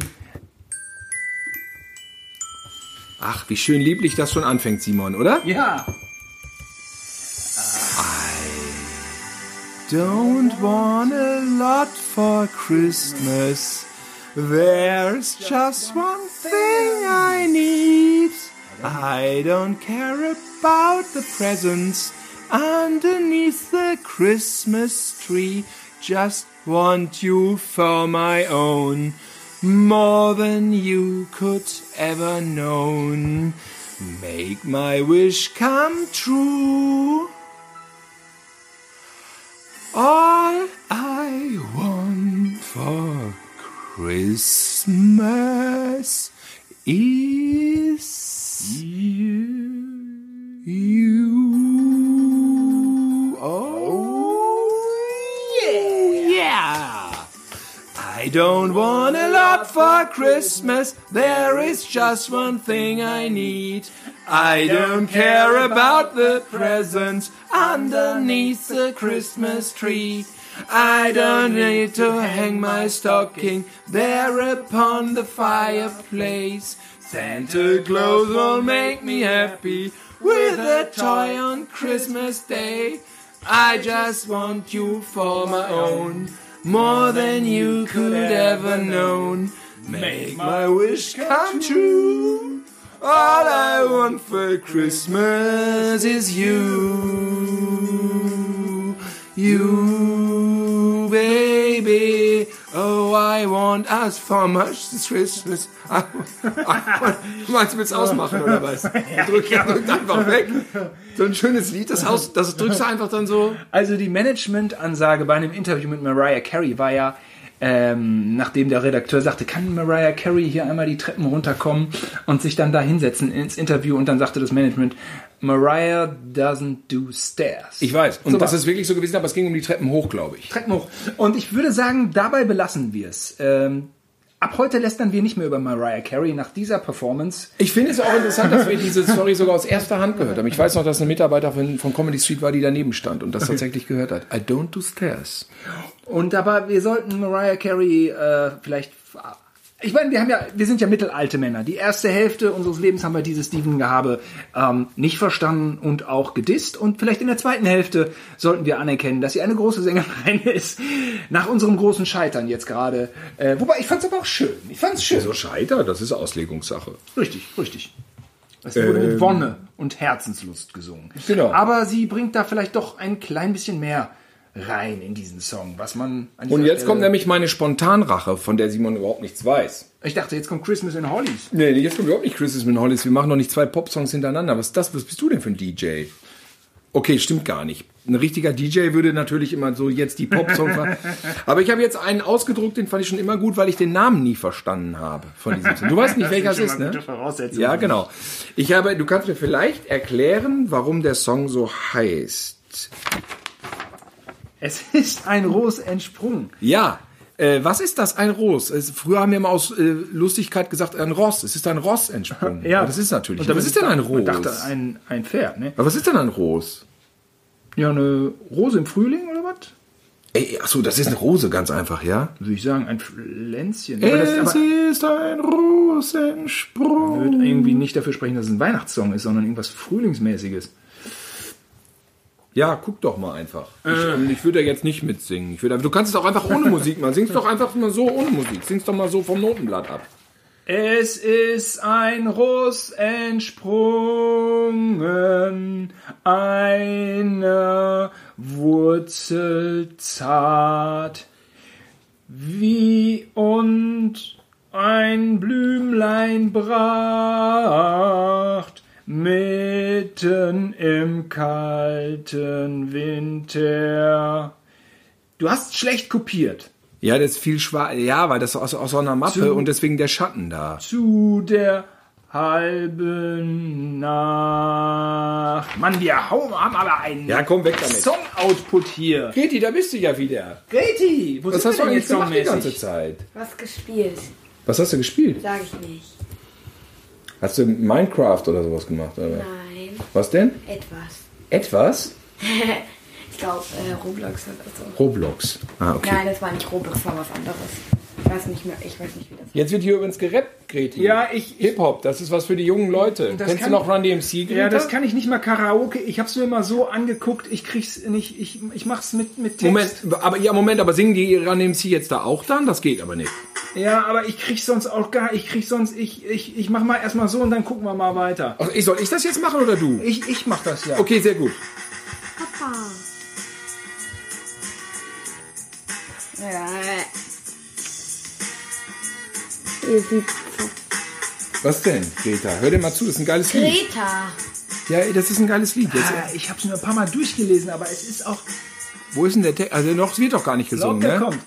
Ach, wie schön lieblich das schon anfängt, Simon, oder? ja. Don't want a lot for Christmas. There's just one thing I need. I don't care about the presents underneath the Christmas tree. Just want you for my own. More than you could ever known. Make my wish come true. All I want for Christmas is you. You. Oh, yeah. I don't want a lot for Christmas. There is just one thing I need. I don't care about the presents underneath the Christmas tree. I don't need to hang my stocking there upon the fireplace. Santa Claus will make me happy with a toy on Christmas Day. I just want you for my own, more than you could ever known. Make my wish come true. All I want for Christmas is you. You, baby. Oh, I want us for much this Christmas. Du meinst, du willst ausmachen oder was? Drück, drück einfach weg. So ein schönes Lied, das, Haus, das drückst du einfach dann so. Also die Managementansage bei einem Interview mit Mariah Carey war ja, ähm, nachdem der Redakteur sagte, kann Mariah Carey hier einmal die Treppen runterkommen und sich dann da hinsetzen ins Interview und dann sagte das Management, Mariah doesn't do stairs. Ich weiß. Und So das ist wirklich so gewesen, aber es ging um die Treppen hoch, glaube ich. Treppen hoch. Und ich würde sagen, dabei belassen wir es. Ähm, ab heute lästern wir nicht mehr über Mariah Carey nach dieser Performance. Ich finde es auch interessant, dass wir diese Story sogar aus erster Hand gehört haben. Ich weiß noch, dass eine Mitarbeiterin von Comedy Street war, die daneben stand und das tatsächlich gehört hat. I don't do stairs. Und aber wir sollten Mariah Carey äh, vielleicht. Ich meine, wir haben ja, wir sind ja mittelalte Männer. Die erste Hälfte unseres Lebens haben wir dieses Stephen-Gehabe ähm, nicht verstanden und auch gedisst. Und vielleicht in der zweiten Hälfte sollten wir anerkennen, dass sie eine große Sängerin ist. Nach unserem großen Scheitern jetzt gerade. Äh, wobei ich fand es aber auch schön. Ich fand es schön. So scheiter, das ist Auslegungssache. Richtig, richtig. Es wurde mit Wonne und Herzenslust gesungen. Genau. Aber sie bringt da vielleicht doch ein klein bisschen mehr rein in diesen Song, was man an Und jetzt kommt Stelle- nämlich meine Spontanrache, von der Simon überhaupt nichts weiß. Ich dachte, jetzt kommt Christmas in Hollies. Nee, jetzt kommt überhaupt nicht Christmas mit Hollis. Wir machen noch nicht zwei Popsongs hintereinander. Was das? Was bist du denn für ein DJ? Okay, stimmt gar nicht. Ein richtiger DJ würde natürlich immer so jetzt die Popsongs machen. Aber ich habe jetzt einen ausgedruckt, den fand ich schon immer gut, weil ich den Namen nie verstanden habe von diesem Song. Du weißt nicht, welcher es ist, ne? Ja, genau. Ich habe, du kannst mir vielleicht erklären, warum der Song so heißt. Es ist ein Ros entsprungen. Ja. Äh, was ist das? Ein Ros? Es, früher haben wir immer aus äh, Lustigkeit gesagt, ein Ross. Es ist ein Ross entsprungen. Aber das ist natürlich. Und was ist denn ein Ros? Man dachte, ein, ein Pferd, ne? Aber was ist denn ein Ros? Ja, eine Rose im Frühling oder was? Ey, achso, das ist eine Rose, ganz einfach, ja? Würde ich sagen, ein Pflänzchen. Aber das Es aber ist ein Rosensprung. würde irgendwie nicht dafür sprechen, dass es ein Weihnachtssong ist, sondern irgendwas Frühlingsmäßiges. Ja, guck doch mal einfach. Ich, ähm, ich würde ja jetzt nicht mitsingen. Ich würde, du kannst es auch einfach ohne Musik machen. Sing's doch einfach mal so ohne Musik. Sing's doch mal so vom Notenblatt ab. Es ist ein Ross entsprungen, eine Wurzel zart, wie und ein Blümlein bracht, mitten im kalten Winter. Du hast schlecht kopiert. Ja, das ist viel schwarz. Ja, weil das aus, aus so einer Mappe Zu- und deswegen der Schatten da. zu der halben Nacht. Mann, wir hauen, haben aber einen Ja, komm weg damit. Song-Output hier. Greti, da bist du ja wieder. Greti, wo Was sind hast wir du denn eigentlich jetzt gemacht die ganze? Zeit? Was gespielt? Was hast du gespielt? Sag ich nicht. Hast du Minecraft oder sowas gemacht? Oder? Nein. Was denn? Etwas. Etwas? Ich glaube, äh, Roblox oder so. Roblox. Ah, okay. Nein, das war nicht Roblox, war was anderes. Ich weiß nicht mehr, ich weiß nicht, wie das Jetzt wird hier übrigens gerappt, Greti. Ja, ich, ich Hip-Hop, das ist was für die jungen Leute. Das Kennst du kann- noch Run DMC, Greta? ja, das kann ich nicht mal Karaoke. Ich hab's mir immer so angeguckt. Ich krieg's nicht. Ich, ich mach's mit mit Text. Moment, aber ja, Moment, aber singen die Run DMC jetzt da auch dann? Das geht aber nicht. Ja, aber ich krieg's sonst auch gar. Ich krieg sonst. Ich ich ich mach mal erstmal so und dann gucken wir mal weiter. Ach, ich, soll ich das jetzt machen oder du? Ich ich mach das ja. Okay, sehr gut. Papa. Ja. Ihr sieht Was denn, Greta? Hör dir mal zu, das ist ein geiles Lied. Greta. Ja, das ist ein geiles Lied. Jetzt, Ah, Ich hab's mir ein paar Mal durchgelesen, aber es ist auch. wo ist denn der Text? Also noch, es wird doch gar nicht gesungen, Glaubt, der ne? kommt.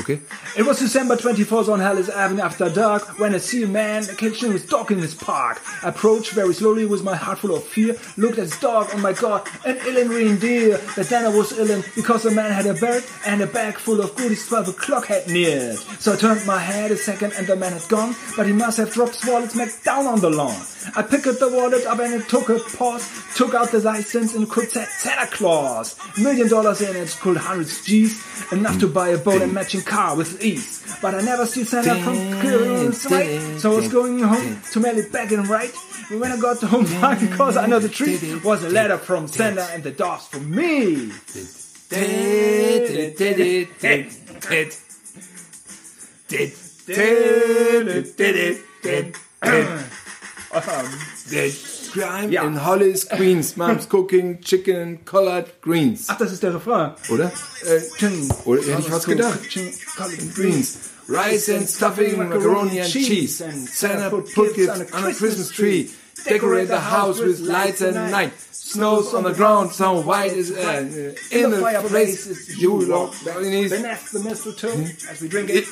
Okay. It was December 24th on Hallis Avenue after dark when I see a man occasionally was stalking his park. I approached very slowly with my heart full of fear, looked at his dog, oh my god, an ill reindeer. But then I was ill because the man had a bird and a bag full of goodies 12 o'clock had neared. So I turned my head a second and the man had gone, but he must have dropped his wallet smack down on the lawn. I picked up the wallet up and it took a pause, took out the license and could say Santa Claus. Million dollars in it, could hundreds G's, enough to buy a boat and matching car with ease. But I never see Santa from Christmas, right? So I was going home to mail it back and right. But when I got home, because under the tree was a letter from Santa and the dogs for me. Crime Ja. in Hollis, Queens. Mom's cooking chicken collard greens. Ach, das ist der Refrain. Oder? Äh, Oder hätte ich was gedacht? Greens. Rice and stuffing, macaroni and cheese. Santa put gifts on a Christmas tree. Decorate the house with lights at night. Snows on the ground, so white is uh, in the fireplace. is You look Beneath the mistletoe as we drink it.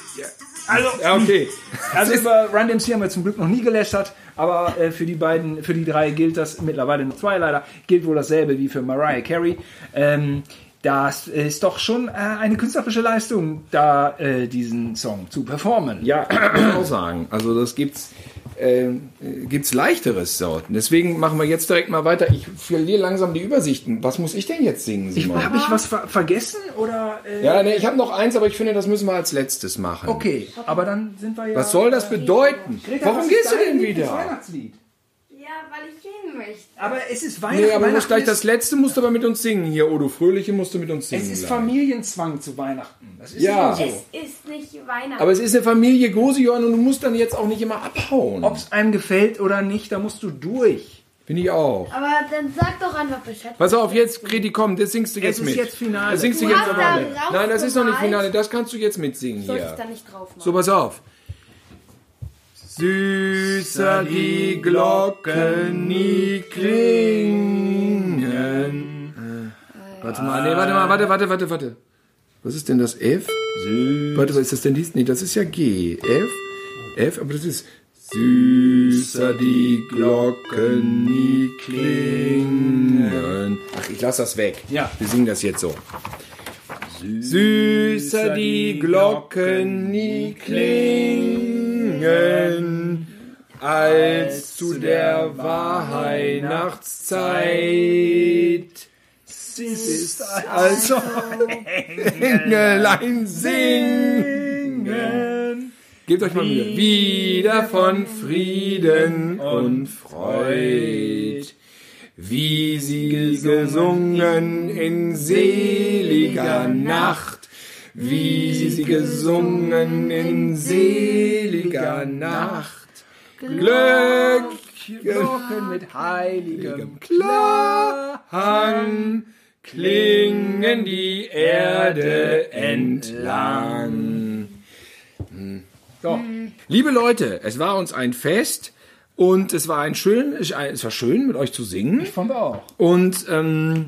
Also, Ja, okay. Also über Run DMC haben wir zum Glück noch nie gelästert, aber äh, für die beiden, für die drei gilt das mittlerweile noch zwei leider, gilt wohl dasselbe wie für Mariah Carey. Ähm, das ist doch schon äh, eine künstlerische Leistung, da äh, diesen Song zu performen. Ja, kann ich auch sagen. Also das gibt's, äh, gibt's leichteres. So. Deswegen machen wir jetzt direkt mal weiter. Ich verliere langsam die Übersichten. Was muss ich denn jetzt singen, Simon? Habe ich was ver vergessen oder? Äh, ja, ne, ich habe noch eins, aber ich finde, das müssen wir als letztes machen. Okay, aber dann sind wir ja. Was soll das bedeuten? Greta, Warum gehst du denn wieder? Weihnachtslied? Ja, weil ich gehen möchte. Aber es ist Weihnachten. Nee, aber du musst Weihnachten gleich ist- das letzte musst du aber mit uns singen hier. Odo Fröhliche musst du mit uns singen. Es ist gleich. Familienzwang zu Weihnachten. Das ist Ja. so. Es ist nicht Weihnachten. aber es ist eine Familie Gosion und du musst dann jetzt auch nicht immer abhauen. Ob es einem gefällt oder nicht, da musst du durch. Bin ich auch. Aber dann sag doch einfach Bescheid. Pass auf, jetzt, Kreti, komm, das singst du jetzt ist mit. jetzt Finale. Das singst du, Du jetzt hast aber da mit. drauf Nein, das ist noch nicht. Finale, das kannst du jetzt mitsingen Soll ich hier. da nicht drauf machen? So, pass auf. Süßer die Glocken nie klingen. Warte mal, nee, warte mal, warte, warte, warte, warte. Was ist denn das F? Warte, was ist das denn dies? Nee, das ist ja G. F? F, aber das ist Süßer die Glocken nie klingen. Ach, ich lass das weg. Ja. Wir singen das jetzt so. Süßer die Glocken nie klingen, als zu der Weihnachtszeit. Ist also Engelein singen. Gebt euch mal Mühe. Wieder von Frieden und Freud. Wie sie gesungen in seliger Nacht. Wie sie gesungen in seliger Nacht. Glöckchen mit heiligem Klang klingen die Erde entlang. Hm. So. Liebe Leute, es war uns ein Fest und es war ein schön, es war schön mit euch zu singen. Ich fand auch. Und ähm,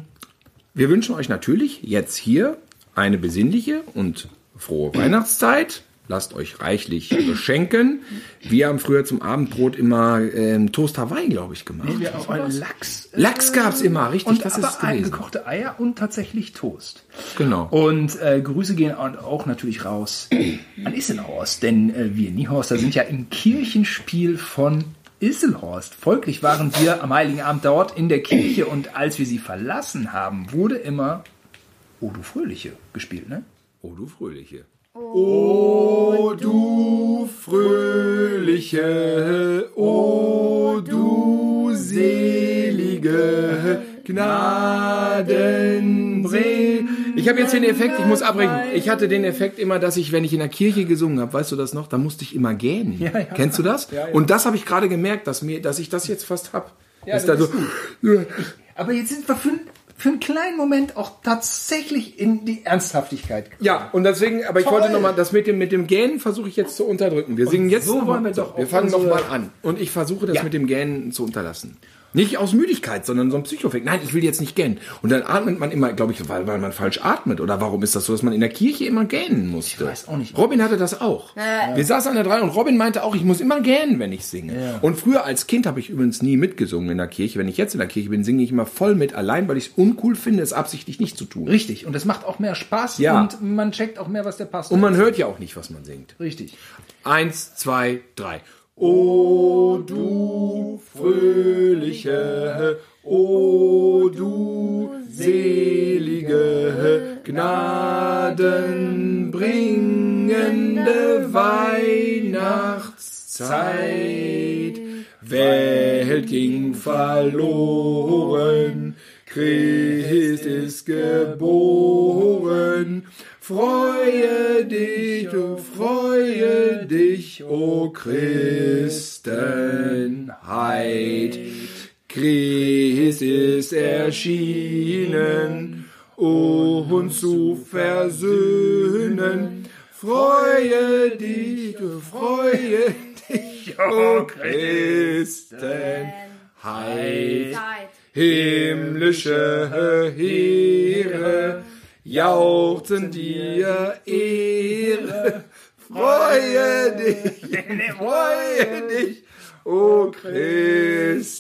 wir wünschen euch natürlich jetzt hier eine besinnliche und frohe Weihnachtszeit. Lasst euch reichlich beschenken. Wir haben früher zum Abendbrot immer ähm, Toast Hawaii, glaube ich, gemacht. Wir auch Lachs. Lachs gab's immer, richtig. Und das ist gewesen. gekochte Eier und tatsächlich Toast. Genau. Und äh, Grüße gehen auch natürlich raus an Isselhorst, denn äh, wir Niehorster sind ja im Kirchenspiel von Isselhorst. Folglich waren wir am Heiligen Abend dort in der Kirche und als wir sie verlassen haben, wurde immer O du Fröhliche gespielt, ne? Oh, du Fröhliche. Oh, du Fröhliche, oh, du selige Gnadenbring. Ich habe jetzt den Effekt, ich muss abbrechen. Ich hatte den Effekt immer, dass ich, wenn ich in der Kirche gesungen habe, weißt du das noch, da musste ich immer gähnen. Ja, ja. Kennst du das? Ja, ja. Und das habe ich gerade gemerkt, dass, mir, dass ich das jetzt fast hab. Ja, das da ist so, Aber jetzt sind wir für, für einen kleinen Moment auch tatsächlich in die Ernsthaftigkeit. Ja, und deswegen, aber ich Toll. wollte nochmal, das mit dem, mit dem Gähnen versuche ich jetzt zu unterdrücken. Wir singen jetzt so wollen wir doch Wir fangen nochmal an. Und ich versuche das Ja. mit dem Gähnen zu unterlassen. Nicht aus Müdigkeit, sondern so ein Psychofekt. Nein, ich will jetzt nicht gähnen. Und dann atmet man immer, glaube ich, weil, weil man falsch atmet. Oder warum ist das so, dass man in der Kirche immer gähnen musste? Ich weiß auch nicht. Robin hatte das auch. Wir saßen an der Drei und Robin meinte auch, ich muss immer gähnen, wenn ich singe. Und früher als Kind habe ich übrigens nie mitgesungen in der Kirche. Wenn ich jetzt in der Kirche bin, singe ich immer voll mit, allein, weil ich es uncool finde, es absichtlich nicht zu tun. Richtig. Und das macht auch mehr Spaß Ja. und man checkt auch mehr, was der Pastor Und man hört ja auch nicht, was man singt. Richtig. Eins, zwei, drei. O du fröhliche, o du selige, gnadenbringende Weihnachtszeit. Welt ging verloren, Christ ist geboren. Freue dich, o freue dich, o Christenheit. Christ ist erschienen, uns zu versöhnen. Freue dich, o freue dich, o Christenheit. Himmlische Heere jauchzen dir Ehre. Freue dich, freue dich, o Christenheit.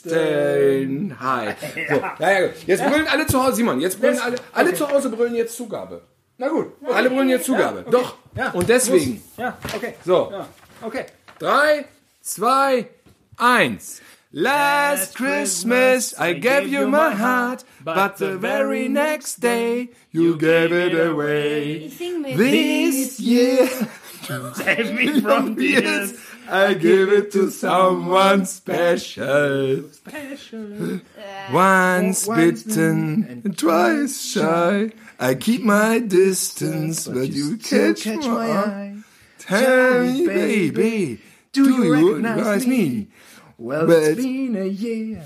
So, ja, ja, gut. Jetzt brüllen alle zu Hause, Simon, jetzt brüllen alle, alle zu Hause brüllen jetzt Zugabe. Na gut. Alle brüllen jetzt Zugabe. Doch. Ja. Und deswegen. Ja, okay. So. Ja, okay. Drei, zwei, eins. Last Christmas I gave you my heart, but the very next day you gave it away. Ich sing mit. This year, Save me from yes, I give it to someone special. Once bitten and twice shy. I keep my distance, but you catch, my eye. Tell me, baby, do you recognize me? Well, But- it's been a year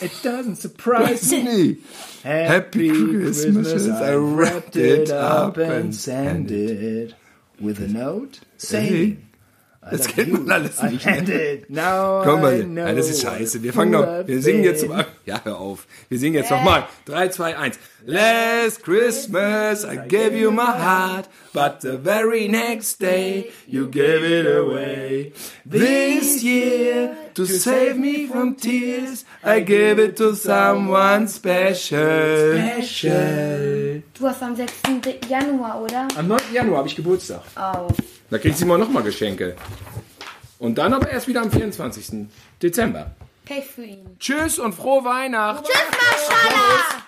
It doesn't surprise me. Me. Happy Christmas, Christmas, I wrapped it up and sent it with a note saying, Das kennt man alles nicht. Komm mal, ja, das ist scheiße. Wir fangen noch, wir singen jetzt zum, ja, hör auf. Wir singen jetzt nochmal. 3, 2, 1. Last Christmas I gave you my heart, but the very next day you gave it away. This year, to save me from tears, I gave it to someone special. Special. Du hast am 6. Januar, oder? Am 9. Januar habe ich Geburtstag. Oh. Da kriegt sie mal nochmal Geschenke. Und dann aber erst wieder am 24. Dezember. Pech für ihn. Tschüss und frohe Weihnachten. Tschüss, Maschallah!